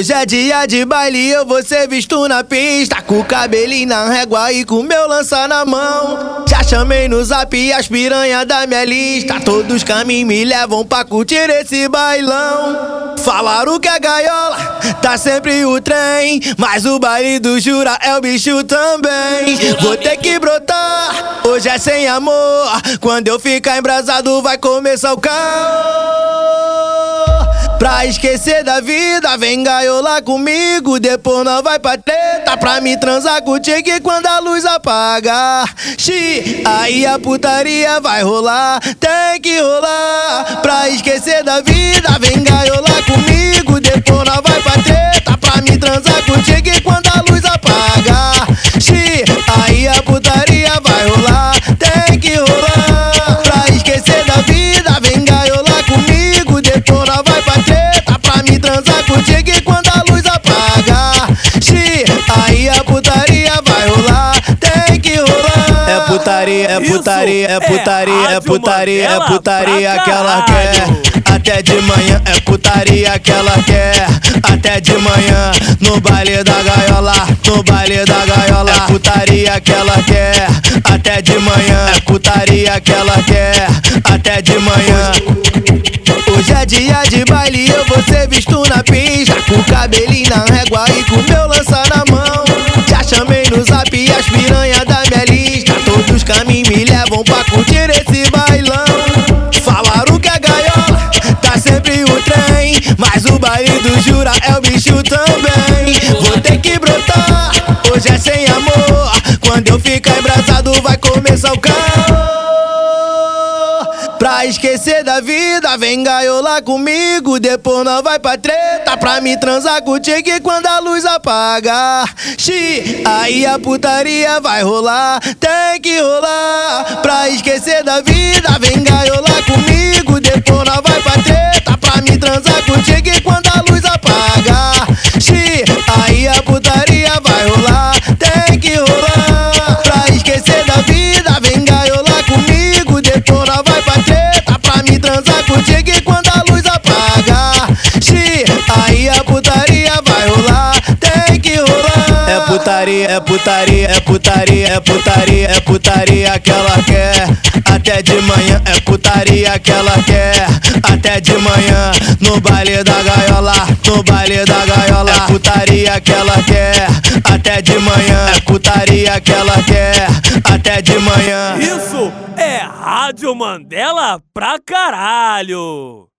Hoje é dia de baile, eu vou ser visto na pista. Com o cabelinho na régua e com meu lança na mão. Já chamei no zap as piranha da minha lista. Todos caminhos me levam pra curtir esse bailão. Falaram que a gaiola tá sempre o trem Mas o baile do Jura é o bicho também. Vou ter que brotar, hoje é sem amor. Quando eu ficar embrasado vai começar o caos Pra esquecer da vida, vem gaiola comigo. Depois nós vai pra treta pra me transar contigo. E quando a luz apagar, xi, aí a putaria vai rolar. Tem que rolar. Pra esquecer da vida, vem gaiola putaria, é putaria, é putaria, é putaria, é putaria que ela quer. Até de manhã é putaria que ela quer. Até de manhã no baile da gaiola, no baile da gaiola. É putaria que ela quer. Até de manhã é putaria que ela quer. Até de manhã. Hoje é dia de baile, eu vou ser visto na pista Com o cabelinho na régua e com meu do Jura é o bicho também Vou ter que brotar, hoje é sem amor Quando eu ficar embrasado vai começar o caos Pra esquecer da vida, vem gaiola comigo. Depois nós vai pra treta pra me transar contigo. E quando a luz apagar, xi, aí a putaria vai rolar. Tem que rolar. Pra esquecer da vida, vem gaiola comigo. Depois nós vai pra treta pra me transar contigo. Putaria, é putaria, é putaria, é putaria, é putaria que ela quer. Até de manhã é putaria que ela quer. Até de manhã no baile da gaiola, no baile da gaiola. É putaria que ela quer. Até de manhã é putaria que ela quer. Até de manhã. Isso é Rádio Mandela pra caralho!